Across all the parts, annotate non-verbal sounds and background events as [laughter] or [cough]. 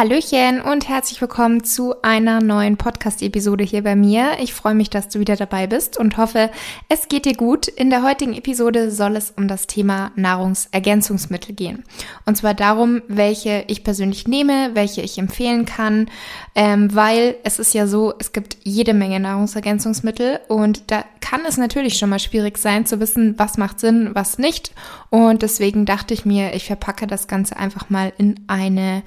Hallöchen und herzlich willkommen zu einer neuen Podcast-Episode hier bei mir. Ich freue mich, dass du wieder dabei bist und hoffe, es geht dir gut. In der heutigen Episode soll es um das Thema Nahrungsergänzungsmittel gehen. Und zwar darum, welche ich persönlich nehme, welche ich empfehlen kann, ähm, weil es ist ja so, es gibt jede Menge Nahrungsergänzungsmittel und da kann es natürlich schon mal schwierig sein zu wissen, was macht Sinn, was nicht. Und deswegen dachte ich mir, ich verpacke das Ganze einfach mal in eine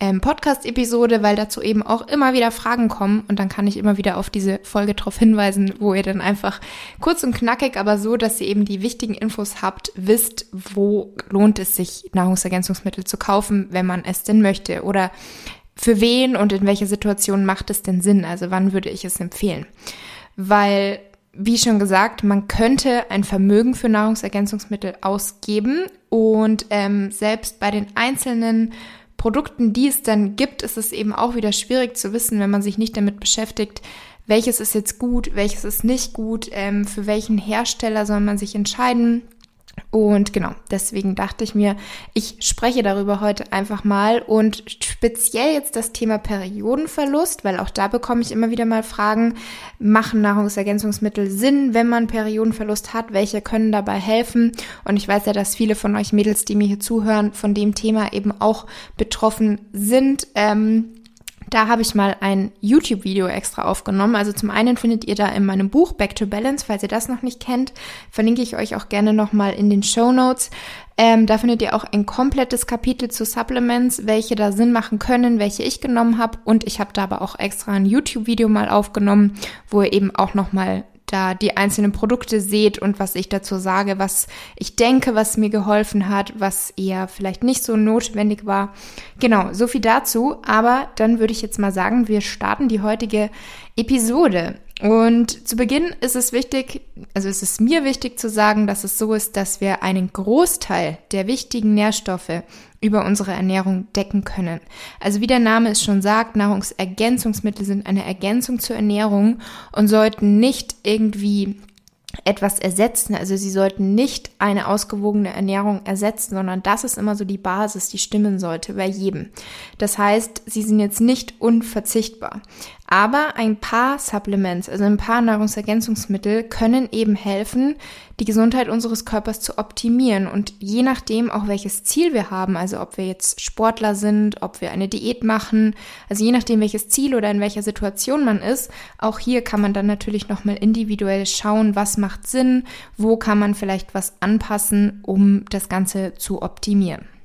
ähm, Podcast-Episode, weil dazu eben auch immer wieder Fragen kommen und dann kann ich immer wieder auf diese Folge darauf hinweisen, wo ihr dann einfach kurz und knackig, aber so, dass ihr eben die wichtigen Infos habt, wisst, wo lohnt es sich, Nahrungsergänzungsmittel zu kaufen, wenn man es denn möchte oder für wen und in welcher Situation macht es denn Sinn? Also wann würde ich es empfehlen? Weil wie schon gesagt, man könnte ein Vermögen für Nahrungsergänzungsmittel ausgeben und ähm, selbst bei den einzelnen Produkten, die es dann gibt, ist es eben auch wieder schwierig zu wissen, wenn man sich nicht damit beschäftigt, welches ist jetzt gut, welches ist nicht gut, ähm, für welchen Hersteller soll man sich entscheiden. Und genau, deswegen dachte ich mir, ich spreche darüber heute einfach mal und speziell jetzt das Thema Periodenverlust, weil auch da bekomme ich immer wieder mal Fragen, machen Nahrungsergänzungsmittel Sinn, wenn man Periodenverlust hat? Welche können dabei helfen? Und ich weiß ja, dass viele von euch Mädels, die mir hier zuhören, von dem Thema eben auch betroffen sind. Ähm, da habe ich mal ein YouTube-Video extra aufgenommen. Also zum einen findet ihr da in meinem Buch Back to Balance, falls ihr das noch nicht kennt, verlinke ich euch auch gerne nochmal in den Show Notes. Ähm, da findet ihr auch ein komplettes Kapitel zu Supplements, welche da Sinn machen können, welche ich genommen habe. Und ich habe da aber auch extra ein YouTube-Video mal aufgenommen, wo ihr eben auch nochmal da die einzelnen Produkte seht und was ich dazu sage, was ich denke, was mir geholfen hat, was eher vielleicht nicht so notwendig war. Genau, so viel dazu. Aber dann würde ich jetzt mal sagen, wir starten die heutige Episode. Und zu Beginn ist es wichtig, also ist es mir wichtig zu sagen, dass es so ist, dass wir einen Großteil der wichtigen Nährstoffe über unsere Ernährung decken können. Also wie der Name es schon sagt, Nahrungsergänzungsmittel sind eine Ergänzung zur Ernährung und sollten nicht irgendwie etwas ersetzen. Also sie sollten nicht eine ausgewogene Ernährung ersetzen, sondern das ist immer so die Basis, die stimmen sollte bei jedem. Das heißt, sie sind jetzt nicht unverzichtbar. Aber ein paar Supplements, also ein paar Nahrungsergänzungsmittel können eben helfen, die Gesundheit unseres Körpers zu optimieren. Und je nachdem auch welches Ziel wir haben, also ob wir jetzt Sportler sind, ob wir eine Diät machen, also je nachdem welches Ziel oder in welcher Situation man ist, auch hier kann man dann natürlich nochmal individuell schauen, was macht Sinn, wo kann man vielleicht was anpassen, um das Ganze zu optimieren.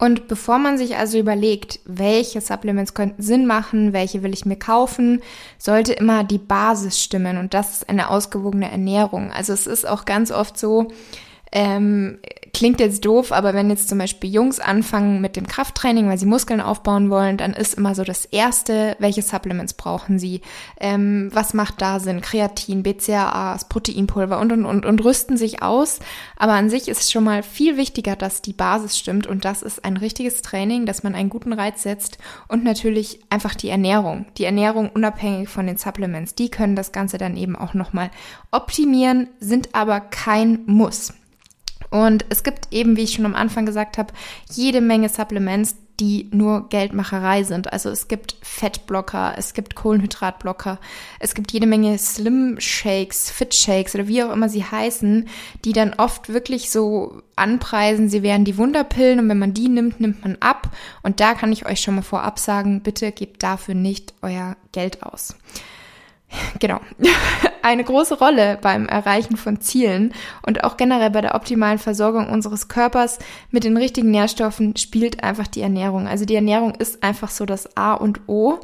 Und bevor man sich also überlegt, welche Supplements könnten Sinn machen, welche will ich mir kaufen, sollte immer die Basis stimmen und das ist eine ausgewogene Ernährung. Also es ist auch ganz oft so, ähm, klingt jetzt doof, aber wenn jetzt zum Beispiel Jungs anfangen mit dem Krafttraining, weil sie Muskeln aufbauen wollen, dann ist immer so das Erste, welche Supplements brauchen sie, ähm, was macht da Sinn, Kreatin, BCAAs, Proteinpulver und, und, und, und rüsten sich aus. Aber an sich ist schon mal viel wichtiger, dass die Basis stimmt und das ist ein richtiges Training, dass man einen guten Reiz setzt und natürlich einfach die Ernährung. Die Ernährung unabhängig von den Supplements, die können das Ganze dann eben auch nochmal optimieren, sind aber kein Muss. Und es gibt eben, wie ich schon am Anfang gesagt habe, jede Menge Supplements, die nur Geldmacherei sind. Also es gibt Fettblocker, es gibt Kohlenhydratblocker, es gibt jede Menge Slim Shakes, Fit Shakes oder wie auch immer sie heißen, die dann oft wirklich so anpreisen, sie wären die Wunderpillen und wenn man die nimmt, nimmt man ab. Und da kann ich euch schon mal vorab sagen, bitte gebt dafür nicht euer Geld aus. Genau. [laughs] Eine große Rolle beim Erreichen von Zielen und auch generell bei der optimalen Versorgung unseres Körpers mit den richtigen Nährstoffen spielt einfach die Ernährung. Also die Ernährung ist einfach so das A und O.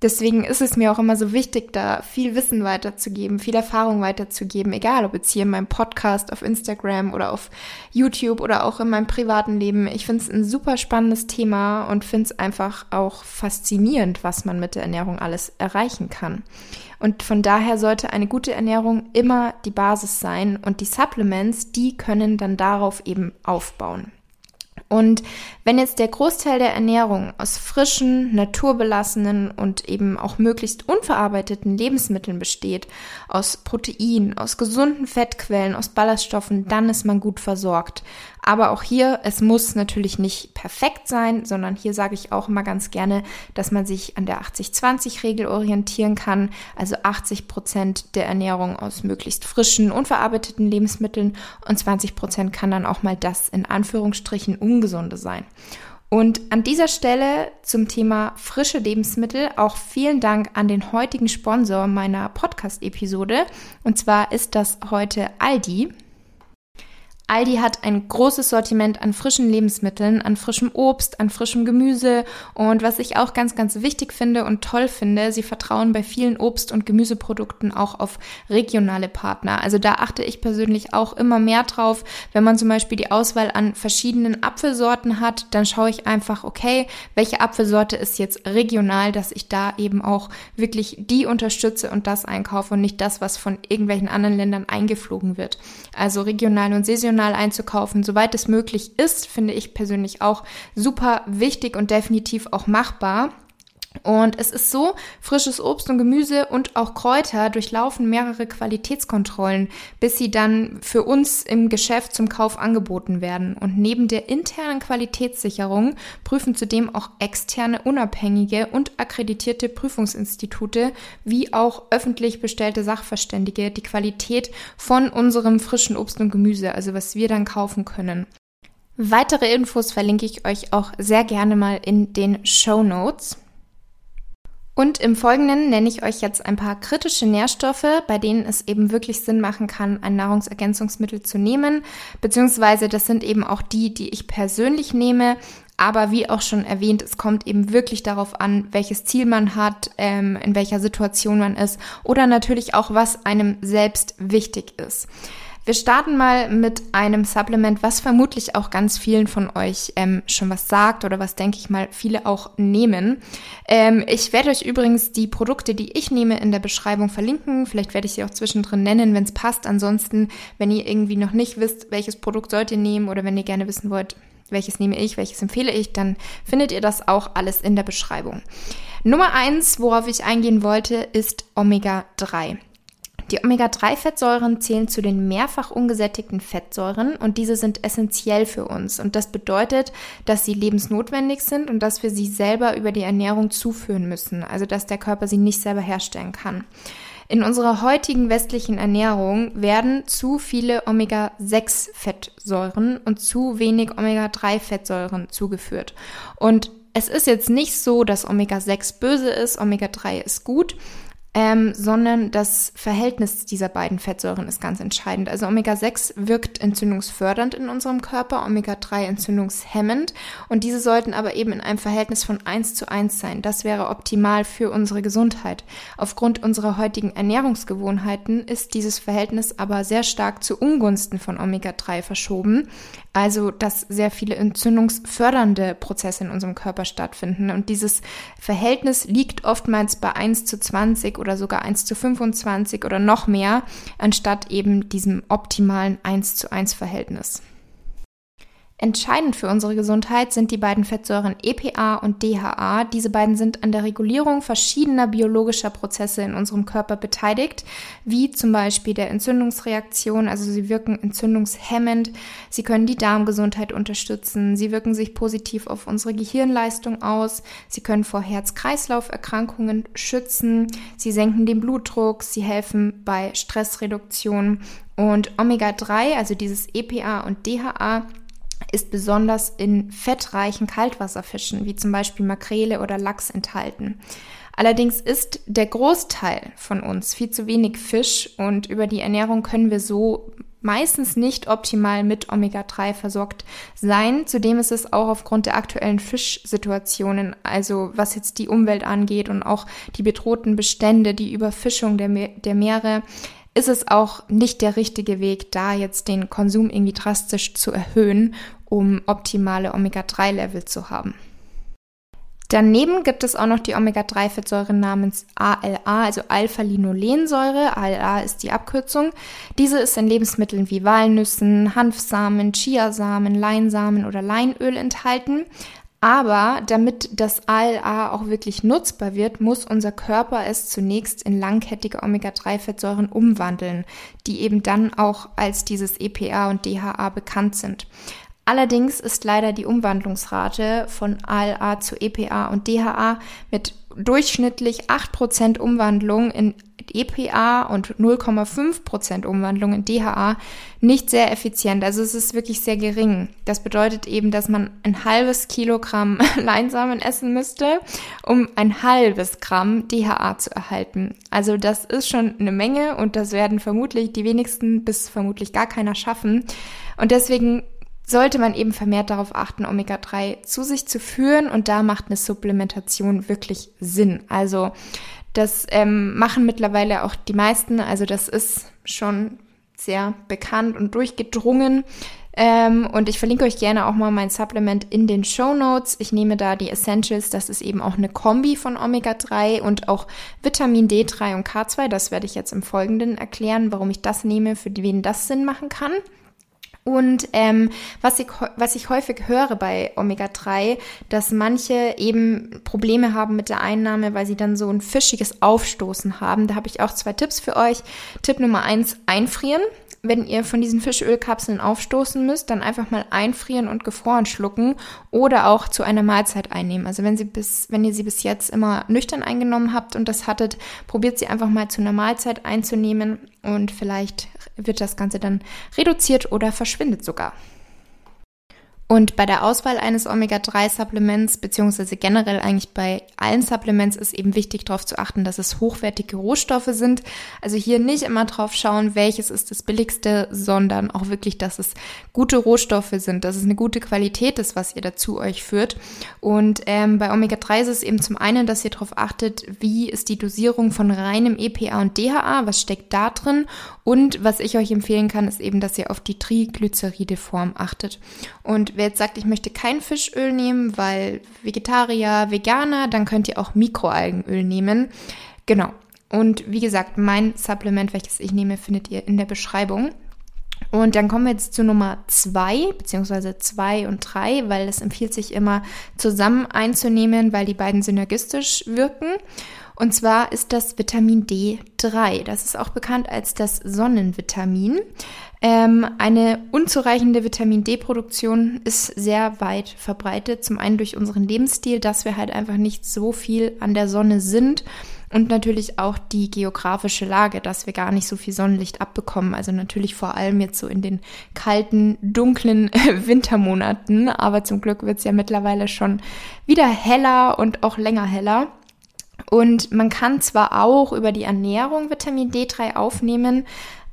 Deswegen ist es mir auch immer so wichtig, da viel Wissen weiterzugeben, viel Erfahrung weiterzugeben, egal ob jetzt hier in meinem Podcast, auf Instagram oder auf YouTube oder auch in meinem privaten Leben. Ich finde es ein super spannendes Thema und finde es einfach auch faszinierend, was man mit der Ernährung alles erreichen kann. Und von daher sollte eine gute Ernährung immer die Basis sein und die Supplements, die können dann darauf eben aufbauen. Und wenn jetzt der Großteil der Ernährung aus frischen, naturbelassenen und eben auch möglichst unverarbeiteten Lebensmitteln besteht, aus Protein, aus gesunden Fettquellen, aus Ballaststoffen, dann ist man gut versorgt. Aber auch hier, es muss natürlich nicht perfekt sein, sondern hier sage ich auch immer ganz gerne, dass man sich an der 80-20-Regel orientieren kann. Also 80 Prozent der Ernährung aus möglichst frischen, unverarbeiteten Lebensmitteln und 20 Prozent kann dann auch mal das in Anführungsstrichen ungesunde sein. Und an dieser Stelle zum Thema frische Lebensmittel auch vielen Dank an den heutigen Sponsor meiner Podcast-Episode. Und zwar ist das heute Aldi. Aldi hat ein großes Sortiment an frischen Lebensmitteln, an frischem Obst, an frischem Gemüse und was ich auch ganz, ganz wichtig finde und toll finde, sie vertrauen bei vielen Obst- und Gemüseprodukten auch auf regionale Partner. Also da achte ich persönlich auch immer mehr drauf. Wenn man zum Beispiel die Auswahl an verschiedenen Apfelsorten hat, dann schaue ich einfach, okay, welche Apfelsorte ist jetzt regional, dass ich da eben auch wirklich die unterstütze und das einkaufe und nicht das, was von irgendwelchen anderen Ländern eingeflogen wird. Also regional und saisonal einzukaufen, soweit es möglich ist, finde ich persönlich auch super wichtig und definitiv auch machbar. Und es ist so, frisches Obst und Gemüse und auch Kräuter durchlaufen mehrere Qualitätskontrollen, bis sie dann für uns im Geschäft zum Kauf angeboten werden. Und neben der internen Qualitätssicherung prüfen zudem auch externe, unabhängige und akkreditierte Prüfungsinstitute wie auch öffentlich bestellte Sachverständige die Qualität von unserem frischen Obst und Gemüse, also was wir dann kaufen können. Weitere Infos verlinke ich euch auch sehr gerne mal in den Show Notes. Und im Folgenden nenne ich euch jetzt ein paar kritische Nährstoffe, bei denen es eben wirklich Sinn machen kann, ein Nahrungsergänzungsmittel zu nehmen. Beziehungsweise das sind eben auch die, die ich persönlich nehme. Aber wie auch schon erwähnt, es kommt eben wirklich darauf an, welches Ziel man hat, ähm, in welcher Situation man ist oder natürlich auch, was einem selbst wichtig ist. Wir starten mal mit einem Supplement, was vermutlich auch ganz vielen von euch ähm, schon was sagt oder was, denke ich mal, viele auch nehmen. Ähm, ich werde euch übrigens die Produkte, die ich nehme, in der Beschreibung verlinken. Vielleicht werde ich sie auch zwischendrin nennen, wenn es passt. Ansonsten, wenn ihr irgendwie noch nicht wisst, welches Produkt sollt ihr nehmen oder wenn ihr gerne wissen wollt, welches nehme ich, welches empfehle ich, dann findet ihr das auch alles in der Beschreibung. Nummer eins, worauf ich eingehen wollte, ist Omega 3. Die Omega-3-Fettsäuren zählen zu den mehrfach ungesättigten Fettsäuren und diese sind essentiell für uns. Und das bedeutet, dass sie lebensnotwendig sind und dass wir sie selber über die Ernährung zuführen müssen, also dass der Körper sie nicht selber herstellen kann. In unserer heutigen westlichen Ernährung werden zu viele Omega-6-Fettsäuren und zu wenig Omega-3-Fettsäuren zugeführt. Und es ist jetzt nicht so, dass Omega-6 böse ist, Omega-3 ist gut, ähm, sondern das Verhältnis dieser beiden Fettsäuren ist ganz entscheidend. Also Omega-6 wirkt entzündungsfördernd in unserem Körper, Omega-3 entzündungshemmend und diese sollten aber eben in einem Verhältnis von 1 zu 1 sein. Das wäre optimal für unsere Gesundheit. Aufgrund unserer heutigen Ernährungsgewohnheiten ist dieses Verhältnis aber sehr stark zu Ungunsten von Omega-3 verschoben, also dass sehr viele entzündungsfördernde Prozesse in unserem Körper stattfinden und dieses Verhältnis liegt oftmals bei 1 zu 20 oder sogar 1 zu 25 oder noch mehr, anstatt eben diesem optimalen 1 zu 1 Verhältnis. Entscheidend für unsere Gesundheit sind die beiden Fettsäuren EPA und DHA. Diese beiden sind an der Regulierung verschiedener biologischer Prozesse in unserem Körper beteiligt, wie zum Beispiel der Entzündungsreaktion. Also sie wirken entzündungshemmend, sie können die Darmgesundheit unterstützen, sie wirken sich positiv auf unsere Gehirnleistung aus, sie können vor Herz-Kreislauf-Erkrankungen schützen, sie senken den Blutdruck, sie helfen bei Stressreduktion. Und Omega-3, also dieses EPA und DHA, ist besonders in fettreichen Kaltwasserfischen, wie zum Beispiel Makrele oder Lachs, enthalten. Allerdings ist der Großteil von uns viel zu wenig Fisch und über die Ernährung können wir so meistens nicht optimal mit Omega-3 versorgt sein. Zudem ist es auch aufgrund der aktuellen Fischsituationen, also was jetzt die Umwelt angeht und auch die bedrohten Bestände, die Überfischung der, Me der Meere, ist es auch nicht der richtige Weg, da jetzt den Konsum irgendwie drastisch zu erhöhen, um optimale Omega-3-Level zu haben. Daneben gibt es auch noch die Omega-3-Fettsäure namens ALA, also Alpha-Linolensäure. ALA ist die Abkürzung. Diese ist in Lebensmitteln wie Walnüssen, Hanfsamen, Chiasamen, Leinsamen oder Leinöl enthalten. Aber damit das ALA auch wirklich nutzbar wird, muss unser Körper es zunächst in langkettige Omega-3-Fettsäuren umwandeln, die eben dann auch als dieses EPA und DHA bekannt sind. Allerdings ist leider die Umwandlungsrate von ALA zu EPA und DHA mit durchschnittlich 8% Umwandlung in EPA und 0,5% Umwandlung in DHA nicht sehr effizient. Also es ist wirklich sehr gering. Das bedeutet eben, dass man ein halbes Kilogramm [laughs] Leinsamen essen müsste, um ein halbes Gramm DHA zu erhalten. Also das ist schon eine Menge und das werden vermutlich die wenigsten bis vermutlich gar keiner schaffen. Und deswegen sollte man eben vermehrt darauf achten, Omega-3 zu sich zu führen und da macht eine Supplementation wirklich Sinn. Also das ähm, machen mittlerweile auch die meisten, also das ist schon sehr bekannt und durchgedrungen. Ähm, und ich verlinke euch gerne auch mal mein Supplement in den Show Notes. Ich nehme da die Essentials, das ist eben auch eine Kombi von Omega-3 und auch Vitamin D3 und K2. Das werde ich jetzt im Folgenden erklären, warum ich das nehme, für wen das Sinn machen kann. Und ähm, was, ich, was ich häufig höre bei Omega-3, dass manche eben Probleme haben mit der Einnahme, weil sie dann so ein fischiges Aufstoßen haben. Da habe ich auch zwei Tipps für euch. Tipp Nummer eins, einfrieren wenn ihr von diesen Fischölkapseln aufstoßen müsst, dann einfach mal einfrieren und gefroren schlucken oder auch zu einer Mahlzeit einnehmen. Also wenn sie bis, wenn ihr sie bis jetzt immer nüchtern eingenommen habt und das hattet, probiert sie einfach mal zu einer Mahlzeit einzunehmen und vielleicht wird das Ganze dann reduziert oder verschwindet sogar. Und bei der Auswahl eines Omega-3-Supplements, beziehungsweise generell eigentlich bei allen Supplements, ist eben wichtig darauf zu achten, dass es hochwertige Rohstoffe sind. Also hier nicht immer drauf schauen, welches ist das billigste, sondern auch wirklich, dass es gute Rohstoffe sind, dass es eine gute Qualität ist, was ihr dazu euch führt. Und ähm, bei Omega-3 ist es eben zum einen, dass ihr darauf achtet, wie ist die Dosierung von reinem EPA und DHA, was steckt da drin. Und was ich euch empfehlen kann, ist eben, dass ihr auf die Triglyceride-Form achtet. Und wer jetzt sagt, ich möchte kein Fischöl nehmen, weil Vegetarier, Veganer, dann könnt ihr auch Mikroalgenöl nehmen. Genau. Und wie gesagt, mein Supplement, welches ich nehme, findet ihr in der Beschreibung. Und dann kommen wir jetzt zu Nummer zwei, beziehungsweise zwei und drei, weil es empfiehlt sich immer zusammen einzunehmen, weil die beiden synergistisch wirken. Und zwar ist das Vitamin D3. Das ist auch bekannt als das Sonnenvitamin. Ähm, eine unzureichende Vitamin D-Produktion ist sehr weit verbreitet. Zum einen durch unseren Lebensstil, dass wir halt einfach nicht so viel an der Sonne sind. Und natürlich auch die geografische Lage, dass wir gar nicht so viel Sonnenlicht abbekommen. Also natürlich vor allem jetzt so in den kalten, dunklen [laughs] Wintermonaten. Aber zum Glück wird es ja mittlerweile schon wieder heller und auch länger heller. Und man kann zwar auch über die Ernährung Vitamin D3 aufnehmen,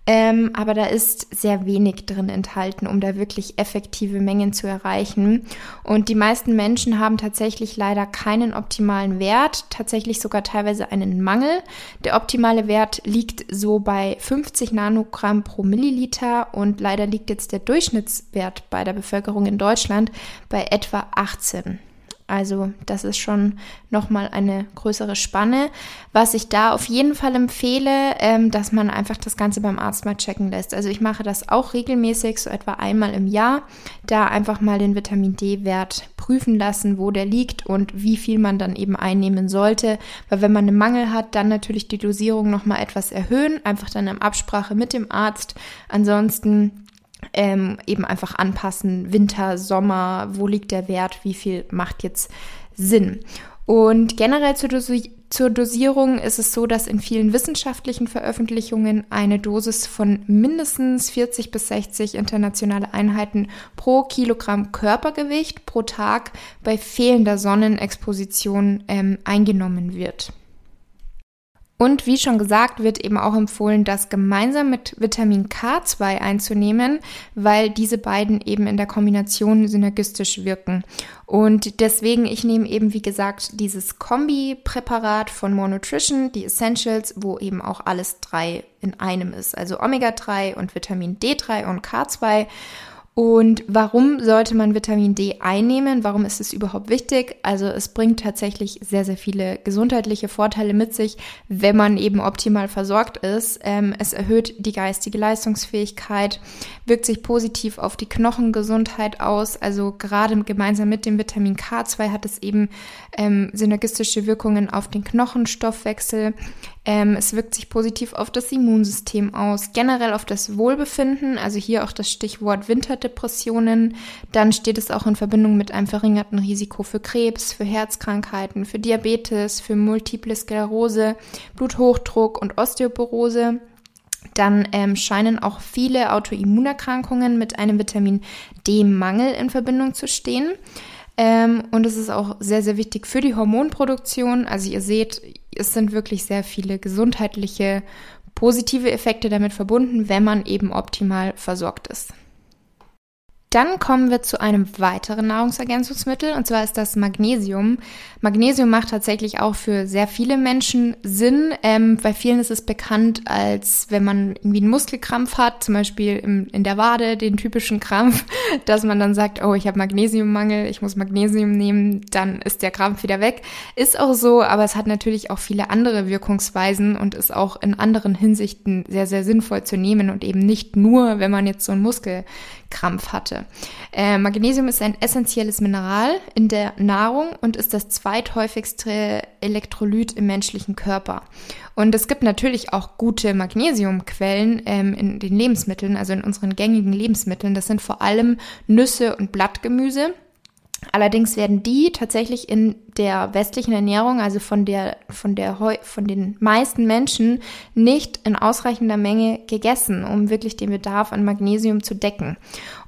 ähm, aber da ist sehr wenig drin enthalten, um da wirklich effektive Mengen zu erreichen. Und die meisten Menschen haben tatsächlich leider keinen optimalen Wert, tatsächlich sogar teilweise einen Mangel. Der optimale Wert liegt so bei 50 Nanogramm pro Milliliter und leider liegt jetzt der Durchschnittswert bei der Bevölkerung in Deutschland bei etwa 18. Also das ist schon nochmal eine größere Spanne. Was ich da auf jeden Fall empfehle, ähm, dass man einfach das Ganze beim Arzt mal checken lässt. Also ich mache das auch regelmäßig, so etwa einmal im Jahr, da einfach mal den Vitamin D-Wert prüfen lassen, wo der liegt und wie viel man dann eben einnehmen sollte. Weil wenn man einen Mangel hat, dann natürlich die Dosierung nochmal etwas erhöhen, einfach dann in Absprache mit dem Arzt. Ansonsten ähm, eben einfach anpassen, Winter, Sommer, wo liegt der Wert, wie viel macht jetzt Sinn. Und generell zur, Dosi zur Dosierung ist es so, dass in vielen wissenschaftlichen Veröffentlichungen eine Dosis von mindestens 40 bis 60 internationale Einheiten pro Kilogramm Körpergewicht pro Tag bei fehlender Sonnenexposition ähm, eingenommen wird. Und wie schon gesagt, wird eben auch empfohlen, das gemeinsam mit Vitamin K2 einzunehmen, weil diese beiden eben in der Kombination synergistisch wirken. Und deswegen, ich nehme eben, wie gesagt, dieses Kombi-Präparat von More Nutrition, die Essentials, wo eben auch alles drei in einem ist. Also Omega-3 und Vitamin D3 und K2. Und warum sollte man Vitamin D einnehmen? Warum ist es überhaupt wichtig? Also es bringt tatsächlich sehr, sehr viele gesundheitliche Vorteile mit sich, wenn man eben optimal versorgt ist. Ähm, es erhöht die geistige Leistungsfähigkeit, wirkt sich positiv auf die Knochengesundheit aus. Also gerade gemeinsam mit dem Vitamin K2 hat es eben ähm, synergistische Wirkungen auf den Knochenstoffwechsel. Ähm, es wirkt sich positiv auf das Immunsystem aus, generell auf das Wohlbefinden, also hier auch das Stichwort Winterdepressionen. Dann steht es auch in Verbindung mit einem verringerten Risiko für Krebs, für Herzkrankheiten, für Diabetes, für Multiple Sklerose, Bluthochdruck und Osteoporose. Dann ähm, scheinen auch viele Autoimmunerkrankungen mit einem Vitamin D-Mangel in Verbindung zu stehen. Ähm, und es ist auch sehr, sehr wichtig für die Hormonproduktion. Also ihr seht, es sind wirklich sehr viele gesundheitliche positive Effekte damit verbunden, wenn man eben optimal versorgt ist. Dann kommen wir zu einem weiteren Nahrungsergänzungsmittel und zwar ist das Magnesium. Magnesium macht tatsächlich auch für sehr viele Menschen Sinn. Ähm, bei vielen ist es bekannt, als wenn man irgendwie einen Muskelkrampf hat, zum Beispiel im, in der Wade, den typischen Krampf, [laughs] dass man dann sagt, oh, ich habe Magnesiummangel, ich muss Magnesium nehmen, dann ist der Krampf wieder weg. Ist auch so, aber es hat natürlich auch viele andere Wirkungsweisen und ist auch in anderen Hinsichten sehr, sehr sinnvoll zu nehmen und eben nicht nur, wenn man jetzt so einen Muskelkrampf hatte. Äh, Magnesium ist ein essentielles Mineral in der Nahrung und ist das zweithäufigste Elektrolyt im menschlichen Körper. Und es gibt natürlich auch gute Magnesiumquellen ähm, in den Lebensmitteln, also in unseren gängigen Lebensmitteln. Das sind vor allem Nüsse und Blattgemüse. Allerdings werden die tatsächlich in der westlichen Ernährung, also von der, von der, von den meisten Menschen nicht in ausreichender Menge gegessen, um wirklich den Bedarf an Magnesium zu decken.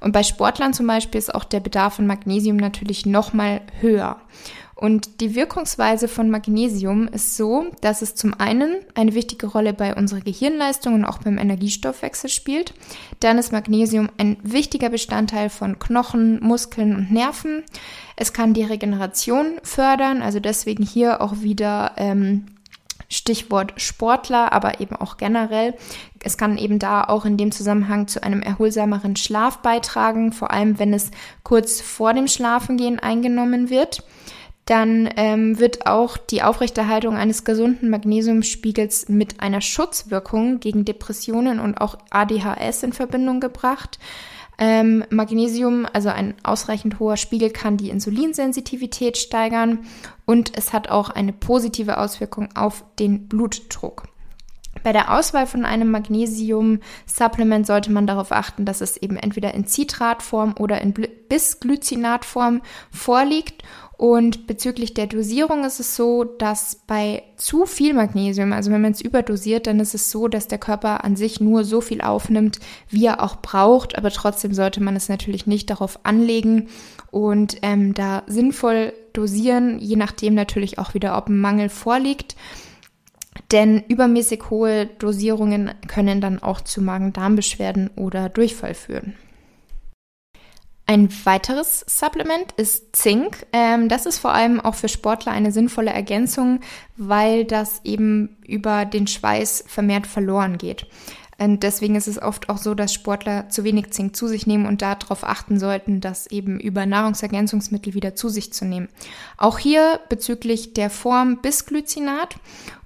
Und bei Sportlern zum Beispiel ist auch der Bedarf an Magnesium natürlich nochmal höher. Und die Wirkungsweise von Magnesium ist so, dass es zum einen eine wichtige Rolle bei unserer Gehirnleistung und auch beim Energiestoffwechsel spielt. Dann ist Magnesium ein wichtiger Bestandteil von Knochen, Muskeln und Nerven. Es kann die Regeneration fördern, also deswegen hier auch wieder ähm, Stichwort Sportler, aber eben auch generell. Es kann eben da auch in dem Zusammenhang zu einem erholsameren Schlaf beitragen, vor allem wenn es kurz vor dem Schlafengehen eingenommen wird dann ähm, wird auch die Aufrechterhaltung eines gesunden Magnesiumspiegels mit einer Schutzwirkung gegen Depressionen und auch ADHS in Verbindung gebracht. Ähm, Magnesium, also ein ausreichend hoher Spiegel, kann die Insulinsensitivität steigern und es hat auch eine positive Auswirkung auf den Blutdruck. Bei der Auswahl von einem Magnesium-Supplement sollte man darauf achten, dass es eben entweder in Zitratform oder in Bisglycinatform vorliegt und bezüglich der Dosierung ist es so, dass bei zu viel Magnesium, also wenn man es überdosiert, dann ist es so, dass der Körper an sich nur so viel aufnimmt, wie er auch braucht. Aber trotzdem sollte man es natürlich nicht darauf anlegen und ähm, da sinnvoll dosieren, je nachdem natürlich auch wieder, ob ein Mangel vorliegt. Denn übermäßig hohe Dosierungen können dann auch zu Magen-Darm-Beschwerden oder Durchfall führen. Ein weiteres Supplement ist Zink. Ähm, das ist vor allem auch für Sportler eine sinnvolle Ergänzung, weil das eben über den Schweiß vermehrt verloren geht. Und deswegen ist es oft auch so, dass Sportler zu wenig Zink zu sich nehmen und darauf achten sollten, das eben über Nahrungsergänzungsmittel wieder zu sich zu nehmen. Auch hier bezüglich der Form Bisglycinat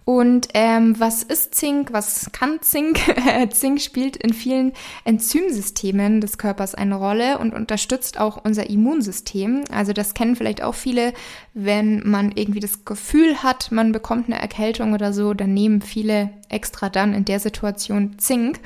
und ähm, was ist Zink? Was kann Zink? [laughs] Zink spielt in vielen Enzymsystemen des Körpers eine Rolle und unterstützt auch unser Immunsystem. Also das kennen vielleicht auch viele, wenn man irgendwie das Gefühl hat, man bekommt eine Erkältung oder so, dann nehmen viele extra dann in der Situation Zink.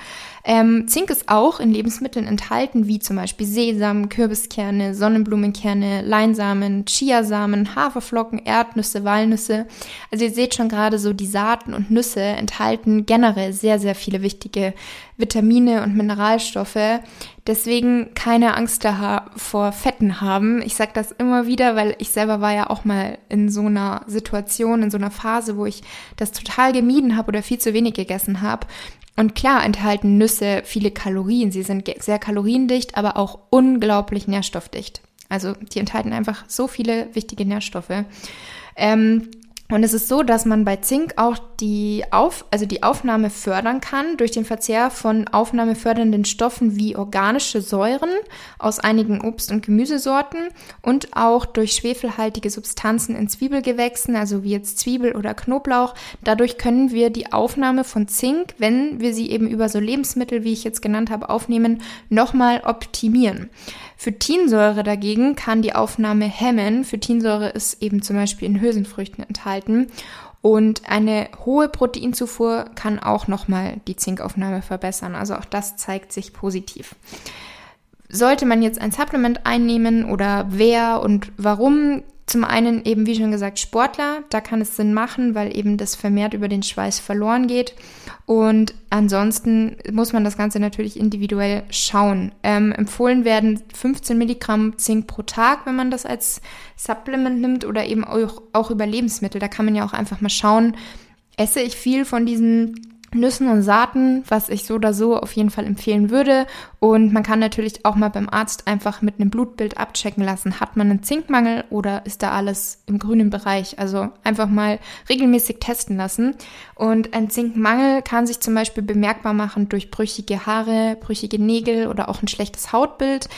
Ähm, Zink ist auch in Lebensmitteln enthalten, wie zum Beispiel Sesam, Kürbiskerne, Sonnenblumenkerne, Leinsamen, Chiasamen, Haferflocken, Erdnüsse, Walnüsse. Also ihr seht schon gerade so, die Saaten und Nüsse enthalten generell sehr, sehr viele wichtige Vitamine und Mineralstoffe. Deswegen keine Angst da vor Fetten haben. Ich sage das immer wieder, weil ich selber war ja auch mal in so einer Situation, in so einer Phase, wo ich das total gemieden habe oder viel zu wenig gegessen habe. Und klar enthalten Nüsse viele Kalorien. Sie sind sehr kaloriendicht, aber auch unglaublich nährstoffdicht. Also die enthalten einfach so viele wichtige Nährstoffe. Ähm, und es ist so, dass man bei Zink auch die, Auf, also die Aufnahme fördern kann durch den Verzehr von aufnahmefördernden Stoffen wie organische Säuren aus einigen Obst- und Gemüsesorten und auch durch schwefelhaltige Substanzen in Zwiebelgewächsen, also wie jetzt Zwiebel oder Knoblauch. Dadurch können wir die Aufnahme von Zink, wenn wir sie eben über so Lebensmittel, wie ich jetzt genannt habe, aufnehmen, nochmal optimieren. Phytinsäure dagegen kann die Aufnahme hemmen. Phytinsäure ist eben zum Beispiel in Hülsenfrüchten enthalten. Und eine hohe Proteinzufuhr kann auch nochmal die Zinkaufnahme verbessern. Also auch das zeigt sich positiv. Sollte man jetzt ein Supplement einnehmen oder wer und warum, zum einen eben, wie schon gesagt, Sportler, da kann es Sinn machen, weil eben das vermehrt über den Schweiß verloren geht. Und ansonsten muss man das Ganze natürlich individuell schauen. Ähm, empfohlen werden 15 Milligramm Zink pro Tag, wenn man das als Supplement nimmt oder eben auch, auch über Lebensmittel. Da kann man ja auch einfach mal schauen, esse ich viel von diesen Nüssen und Saaten, was ich so oder so auf jeden Fall empfehlen würde. Und man kann natürlich auch mal beim Arzt einfach mit einem Blutbild abchecken lassen, hat man einen Zinkmangel oder ist da alles im grünen Bereich. Also einfach mal regelmäßig testen lassen. Und ein Zinkmangel kann sich zum Beispiel bemerkbar machen durch brüchige Haare, brüchige Nägel oder auch ein schlechtes Hautbild.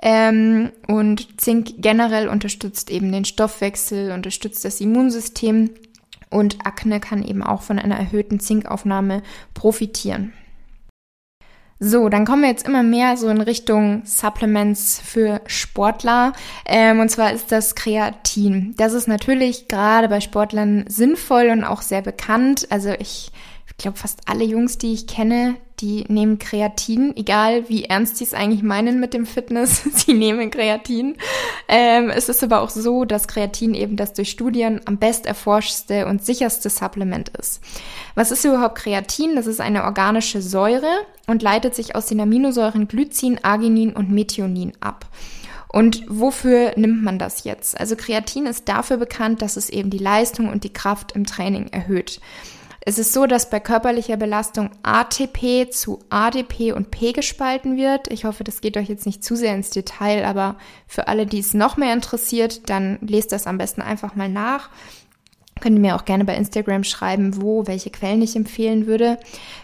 Ähm, und Zink generell unterstützt eben den Stoffwechsel, unterstützt das Immunsystem und Akne kann eben auch von einer erhöhten Zinkaufnahme profitieren. So, dann kommen wir jetzt immer mehr so in Richtung Supplements für Sportler. Ähm, und zwar ist das Kreatin. Das ist natürlich gerade bei Sportlern sinnvoll und auch sehr bekannt. Also ich glaube, fast alle Jungs, die ich kenne, die nehmen Kreatin, egal wie ernst die es eigentlich meinen mit dem Fitness, [laughs] sie nehmen Kreatin. Ähm, es ist aber auch so, dass Kreatin eben das durch Studien am best erforschte und sicherste Supplement ist. Was ist überhaupt Kreatin? Das ist eine organische Säure und leitet sich aus den Aminosäuren Glycin, Arginin und Methionin ab. Und wofür nimmt man das jetzt? Also Kreatin ist dafür bekannt, dass es eben die Leistung und die Kraft im Training erhöht. Es ist so, dass bei körperlicher Belastung ATP zu ADP und P gespalten wird. Ich hoffe, das geht euch jetzt nicht zu sehr ins Detail, aber für alle, die es noch mehr interessiert, dann lest das am besten einfach mal nach. Könnt ihr mir auch gerne bei Instagram schreiben, wo, welche Quellen ich empfehlen würde.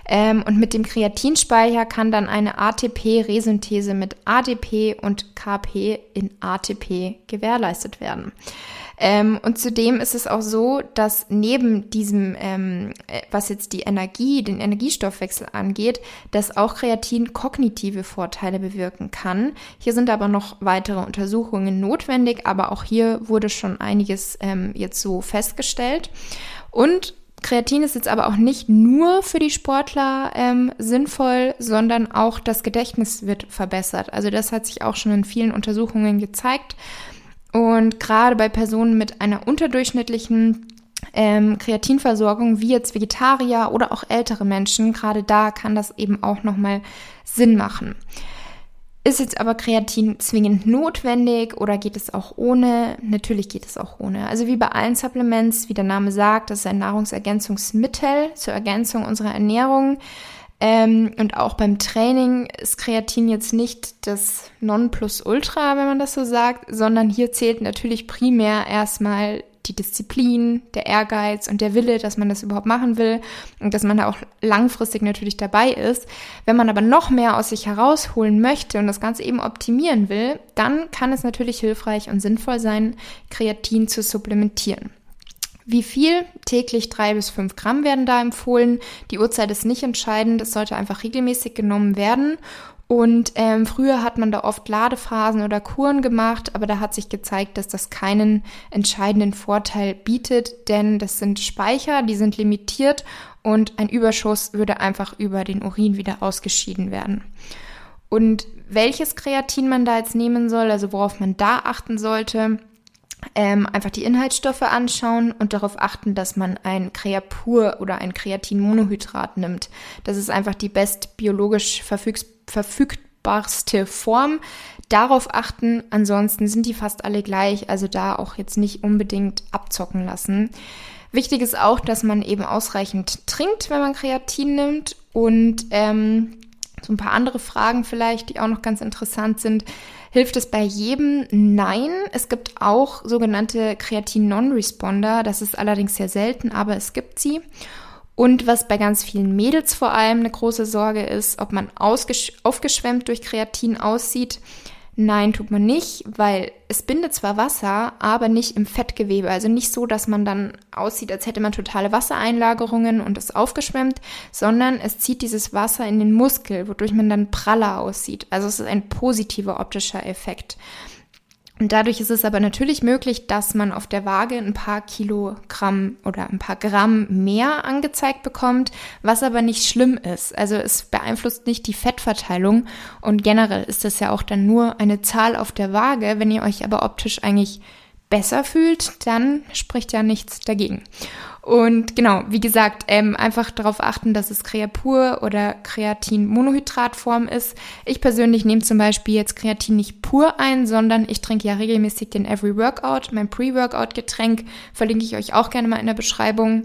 Ähm, und mit dem Kreatinspeicher kann dann eine ATP-Resynthese mit ADP und KP in ATP gewährleistet werden. Ähm, und zudem ist es auch so, dass neben diesem, ähm, äh, was jetzt die Energie, den Energiestoffwechsel angeht, dass auch Kreatin kognitive Vorteile bewirken kann. Hier sind aber noch weitere Untersuchungen notwendig, aber auch hier wurde schon einiges ähm, jetzt so festgestellt. Und Kreatin ist jetzt aber auch nicht nur für die Sportler ähm, sinnvoll, sondern auch das Gedächtnis wird verbessert. Also das hat sich auch schon in vielen Untersuchungen gezeigt. Und gerade bei Personen mit einer unterdurchschnittlichen ähm, Kreatinversorgung, wie jetzt Vegetarier oder auch ältere Menschen, gerade da kann das eben auch nochmal Sinn machen. Ist jetzt aber Kreatin zwingend notwendig oder geht es auch ohne? Natürlich geht es auch ohne. Also wie bei allen Supplements, wie der Name sagt, das ist ein Nahrungsergänzungsmittel zur Ergänzung unserer Ernährung. Ähm, und auch beim Training ist Kreatin jetzt nicht das Nonplusultra, wenn man das so sagt, sondern hier zählt natürlich primär erstmal die Disziplin, der Ehrgeiz und der Wille, dass man das überhaupt machen will und dass man da auch langfristig natürlich dabei ist. Wenn man aber noch mehr aus sich herausholen möchte und das Ganze eben optimieren will, dann kann es natürlich hilfreich und sinnvoll sein, Kreatin zu supplementieren. Wie viel? Täglich drei bis fünf Gramm werden da empfohlen. Die Uhrzeit ist nicht entscheidend. Es sollte einfach regelmäßig genommen werden. Und ähm, früher hat man da oft Ladephasen oder Kuren gemacht, aber da hat sich gezeigt, dass das keinen entscheidenden Vorteil bietet, denn das sind Speicher, die sind limitiert und ein Überschuss würde einfach über den Urin wieder ausgeschieden werden. Und welches Kreatin man da jetzt nehmen soll, also worauf man da achten sollte, ähm, einfach die Inhaltsstoffe anschauen und darauf achten, dass man ein Creapur oder ein Kreatinmonohydrat nimmt. Das ist einfach die best biologisch verfügbarste Form. Darauf achten, ansonsten sind die fast alle gleich, also da auch jetzt nicht unbedingt abzocken lassen. Wichtig ist auch, dass man eben ausreichend trinkt, wenn man Kreatin nimmt und ähm, so ein paar andere Fragen vielleicht, die auch noch ganz interessant sind. Hilft es bei jedem? Nein. Es gibt auch sogenannte Kreatin-Non-Responder. Das ist allerdings sehr selten, aber es gibt sie. Und was bei ganz vielen Mädels vor allem eine große Sorge ist, ob man aufgeschwemmt durch Kreatin aussieht. Nein, tut man nicht, weil es bindet zwar Wasser, aber nicht im Fettgewebe. Also nicht so, dass man dann aussieht, als hätte man totale Wassereinlagerungen und ist aufgeschwemmt, sondern es zieht dieses Wasser in den Muskel, wodurch man dann praller aussieht. Also es ist ein positiver optischer Effekt. Und dadurch ist es aber natürlich möglich, dass man auf der Waage ein paar Kilogramm oder ein paar Gramm mehr angezeigt bekommt, was aber nicht schlimm ist. Also es beeinflusst nicht die Fettverteilung und generell ist das ja auch dann nur eine Zahl auf der Waage. Wenn ihr euch aber optisch eigentlich besser fühlt, dann spricht ja nichts dagegen. Und genau, wie gesagt, ähm, einfach darauf achten, dass es Creapur oder Kreatin-Monohydratform ist. Ich persönlich nehme zum Beispiel jetzt Kreatin nicht pur ein, sondern ich trinke ja regelmäßig den Every Workout, mein Pre-Workout-Getränk, verlinke ich euch auch gerne mal in der Beschreibung.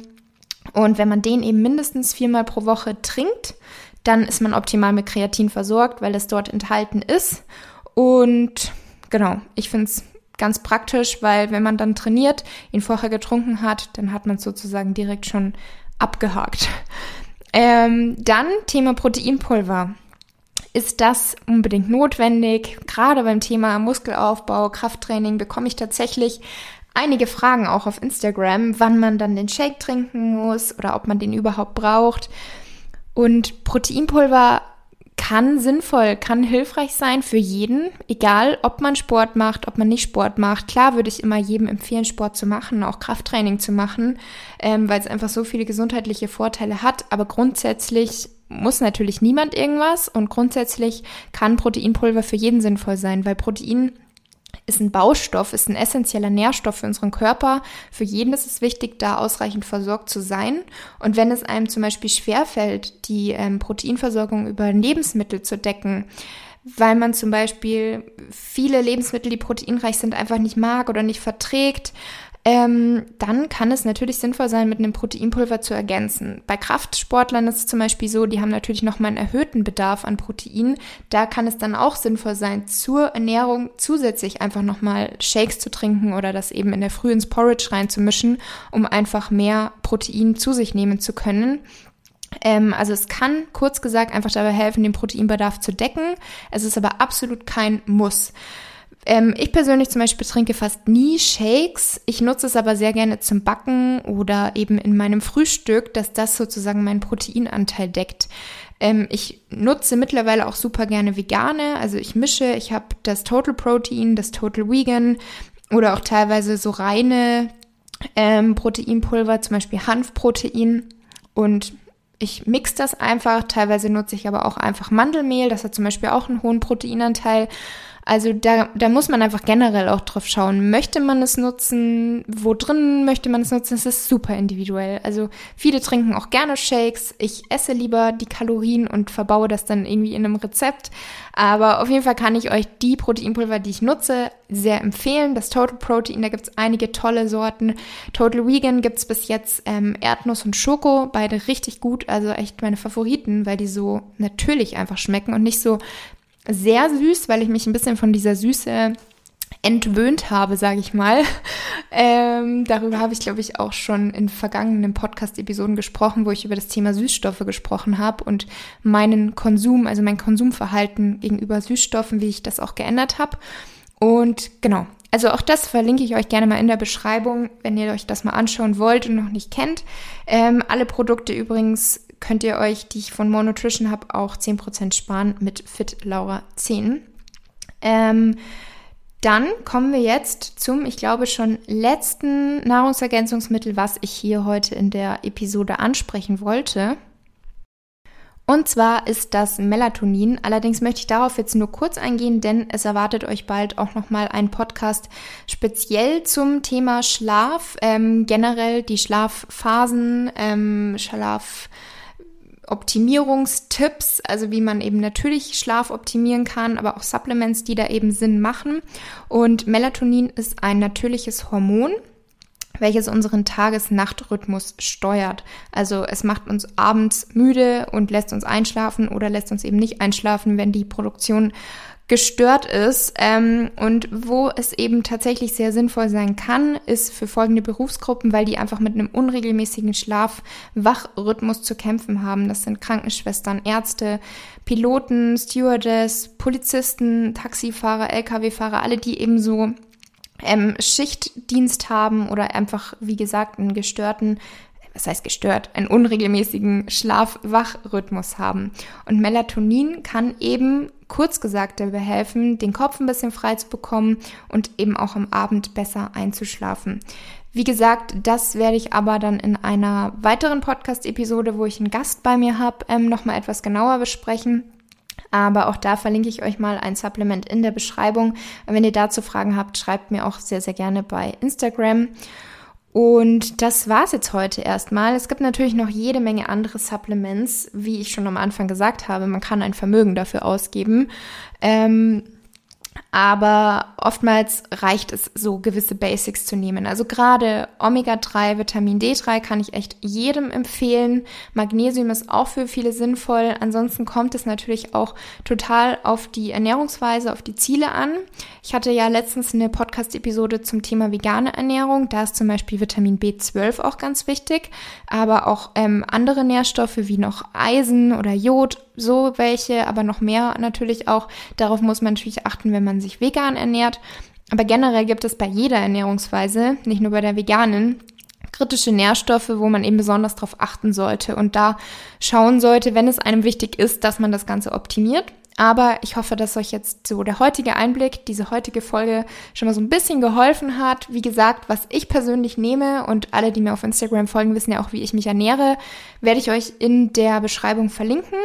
Und wenn man den eben mindestens viermal pro Woche trinkt, dann ist man optimal mit Kreatin versorgt, weil es dort enthalten ist. Und genau, ich finde es ganz praktisch, weil wenn man dann trainiert, ihn vorher getrunken hat, dann hat man es sozusagen direkt schon abgehakt. [laughs] Ähm, dann Thema Proteinpulver. Ist das unbedingt notwendig? Gerade beim Thema Muskelaufbau, Krafttraining bekomme ich tatsächlich einige Fragen auch auf Instagram, wann man dann den Shake trinken muss oder ob man den überhaupt braucht. Und Proteinpulver kann sinnvoll, kann hilfreich sein für jeden, egal ob man Sport macht, ob man nicht Sport macht. Klar würde ich immer jedem empfehlen, Sport zu machen, auch Krafttraining zu machen, ähm, weil es einfach so viele gesundheitliche Vorteile hat. Aber grundsätzlich muss natürlich niemand irgendwas und grundsätzlich kann Proteinpulver für jeden sinnvoll sein, weil Protein ist ein Baustoff, ist ein essentieller Nährstoff für unseren Körper. Für jeden ist es wichtig, da ausreichend versorgt zu sein. Und wenn es einem zum Beispiel schwerfällt, die ähm, Proteinversorgung über Lebensmittel zu decken, weil man zum Beispiel viele Lebensmittel, die proteinreich sind, einfach nicht mag oder nicht verträgt, ähm, dann kann es natürlich sinnvoll sein, mit einem Proteinpulver zu ergänzen. Bei Kraftsportlern ist es zum Beispiel so, die haben natürlich nochmal einen erhöhten Bedarf an Protein. Da kann es dann auch sinnvoll sein, zur Ernährung zusätzlich einfach nochmal Shakes zu trinken oder das eben in der Früh ins Porridge reinzumischen, um einfach mehr Protein zu sich nehmen zu können. Ähm, also es kann kurz gesagt einfach dabei helfen, den Proteinbedarf zu decken. Es ist aber absolut kein Muss. Ähm, ich persönlich zum Beispiel trinke fast nie Shakes. Ich nutze es aber sehr gerne zum Backen oder eben in meinem Frühstück, dass das sozusagen meinen Proteinanteil deckt. Ähm, ich nutze mittlerweile auch super gerne vegane. Also ich mische, ich habe das Total Protein, das Total Vegan oder auch teilweise so reine ähm, Proteinpulver, zum Beispiel Hanfprotein. Und ich mix das einfach. Teilweise nutze ich aber auch einfach Mandelmehl. Das hat zum Beispiel auch einen hohen Proteinanteil. Also da, da muss man einfach generell auch drauf schauen. Möchte man es nutzen? Wo drin möchte man es nutzen? Es ist super individuell. Also viele trinken auch gerne Shakes. Ich esse lieber die Kalorien und verbaue das dann irgendwie in einem Rezept. Aber auf jeden Fall kann ich euch die Proteinpulver, die ich nutze, sehr empfehlen. Das Total Protein, da gibt es einige tolle Sorten. Total Vegan gibt es bis jetzt ähm, Erdnuss und Schoko, beide richtig gut. Also echt meine Favoriten, weil die so natürlich einfach schmecken und nicht so sehr süß, weil ich mich ein bisschen von dieser Süße entwöhnt habe, sage ich mal. [laughs] Ähm, darüber habe ich, glaube ich, auch schon in vergangenen Podcast-Episoden gesprochen, wo ich über das Thema Süßstoffe gesprochen habe und meinen Konsum, also mein Konsumverhalten gegenüber Süßstoffen, wie ich das auch geändert habe. Und genau, also auch das verlinke ich euch gerne mal in der Beschreibung, wenn ihr euch das mal anschauen wollt und noch nicht kennt. Ähm, alle Produkte übrigens könnt ihr euch, die ich von Monotrition habe, auch 10% sparen mit Fit Laura 10. Ähm, dann kommen wir jetzt zum, ich glaube, schon letzten Nahrungsergänzungsmittel, was ich hier heute in der Episode ansprechen wollte. Und zwar ist das Melatonin. Allerdings möchte ich darauf jetzt nur kurz eingehen, denn es erwartet euch bald auch nochmal ein Podcast speziell zum Thema Schlaf, ähm, generell die Schlafphasen, ähm, Schlaf. Optimierungstipps, also wie man eben natürlich Schlaf optimieren kann, aber auch Supplements, die da eben Sinn machen. Und Melatonin ist ein natürliches Hormon, welches unseren Tages-Nacht-Rhythmus steuert. Also es macht uns abends müde und lässt uns einschlafen oder lässt uns eben nicht einschlafen, wenn die Produktion gestört ist. Ähm, und wo es eben tatsächlich sehr sinnvoll sein kann, ist für folgende Berufsgruppen, weil die einfach mit einem unregelmäßigen Schlaf-Wach-Rhythmus zu kämpfen haben. Das sind Krankenschwestern, Ärzte, Piloten, Stewardess, Polizisten, Taxifahrer, Lkw-Fahrer, alle, die eben so ähm, Schichtdienst haben oder einfach, wie gesagt, einen gestörten, was heißt gestört, einen unregelmäßigen Schlaf-Wach-Rhythmus haben. Und Melatonin kann eben, kurz gesagt, dabei helfen, den Kopf ein bisschen frei zu bekommen und eben auch am Abend besser einzuschlafen. Wie gesagt, das werde ich aber dann in einer weiteren Podcast-Episode, wo ich einen Gast bei mir habe, ähm, nochmal etwas genauer besprechen. Aber auch da verlinke ich euch mal ein Supplement in der Beschreibung. Wenn ihr dazu Fragen habt, schreibt mir auch sehr, sehr gerne bei Instagram. Und das war's jetzt heute erstmal. Es gibt natürlich noch jede Menge andere Supplements, wie ich schon am Anfang gesagt habe. Man kann ein Vermögen dafür ausgeben. Ähm, aber oftmals reicht es so gewisse Basics zu nehmen. Also gerade Omega-3, Vitamin D3 kann ich echt jedem empfehlen. Magnesium ist auch für viele sinnvoll. Ansonsten kommt es natürlich auch total auf die Ernährungsweise, auf die Ziele an. Ich hatte ja letztens eine Podcast-Episode zum Thema vegane Ernährung. Da ist zum Beispiel Vitamin B12 auch ganz wichtig, aber auch ähm, andere Nährstoffe wie noch Eisen oder Jod so welche, aber noch mehr natürlich auch. Darauf muss man natürlich achten, wenn man sich vegan ernährt. Aber generell gibt es bei jeder Ernährungsweise, nicht nur bei der veganen, kritische Nährstoffe, wo man eben besonders darauf achten sollte und da schauen sollte, wenn es einem wichtig ist, dass man das Ganze optimiert. Aber ich hoffe, dass euch jetzt so der heutige Einblick, diese heutige Folge schon mal so ein bisschen geholfen hat. Wie gesagt, was ich persönlich nehme und alle, die mir auf Instagram folgen, wissen ja auch, wie ich mich ernähre, werde ich euch in der Beschreibung verlinken.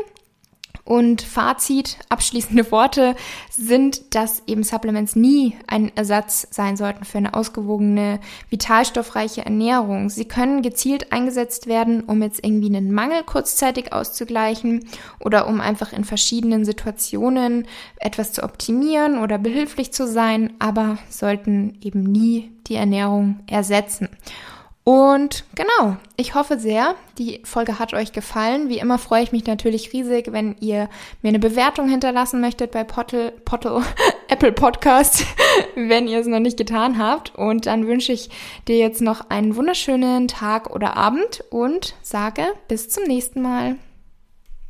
Und Fazit, abschließende Worte sind, dass eben Supplements nie ein Ersatz sein sollten für eine ausgewogene, vitalstoffreiche Ernährung. Sie können gezielt eingesetzt werden, um jetzt irgendwie einen Mangel kurzzeitig auszugleichen oder um einfach in verschiedenen Situationen etwas zu optimieren oder behilflich zu sein, aber sollten eben nie die Ernährung ersetzen. Und genau, ich hoffe sehr, die Folge hat euch gefallen. Wie immer freue ich mich natürlich riesig, wenn ihr mir eine Bewertung hinterlassen möchtet bei Pottle, Pottle, [laughs] Apple Podcast, [laughs] wenn ihr es noch nicht getan habt. Und dann wünsche ich dir jetzt noch einen wunderschönen Tag oder Abend und sage bis zum nächsten Mal.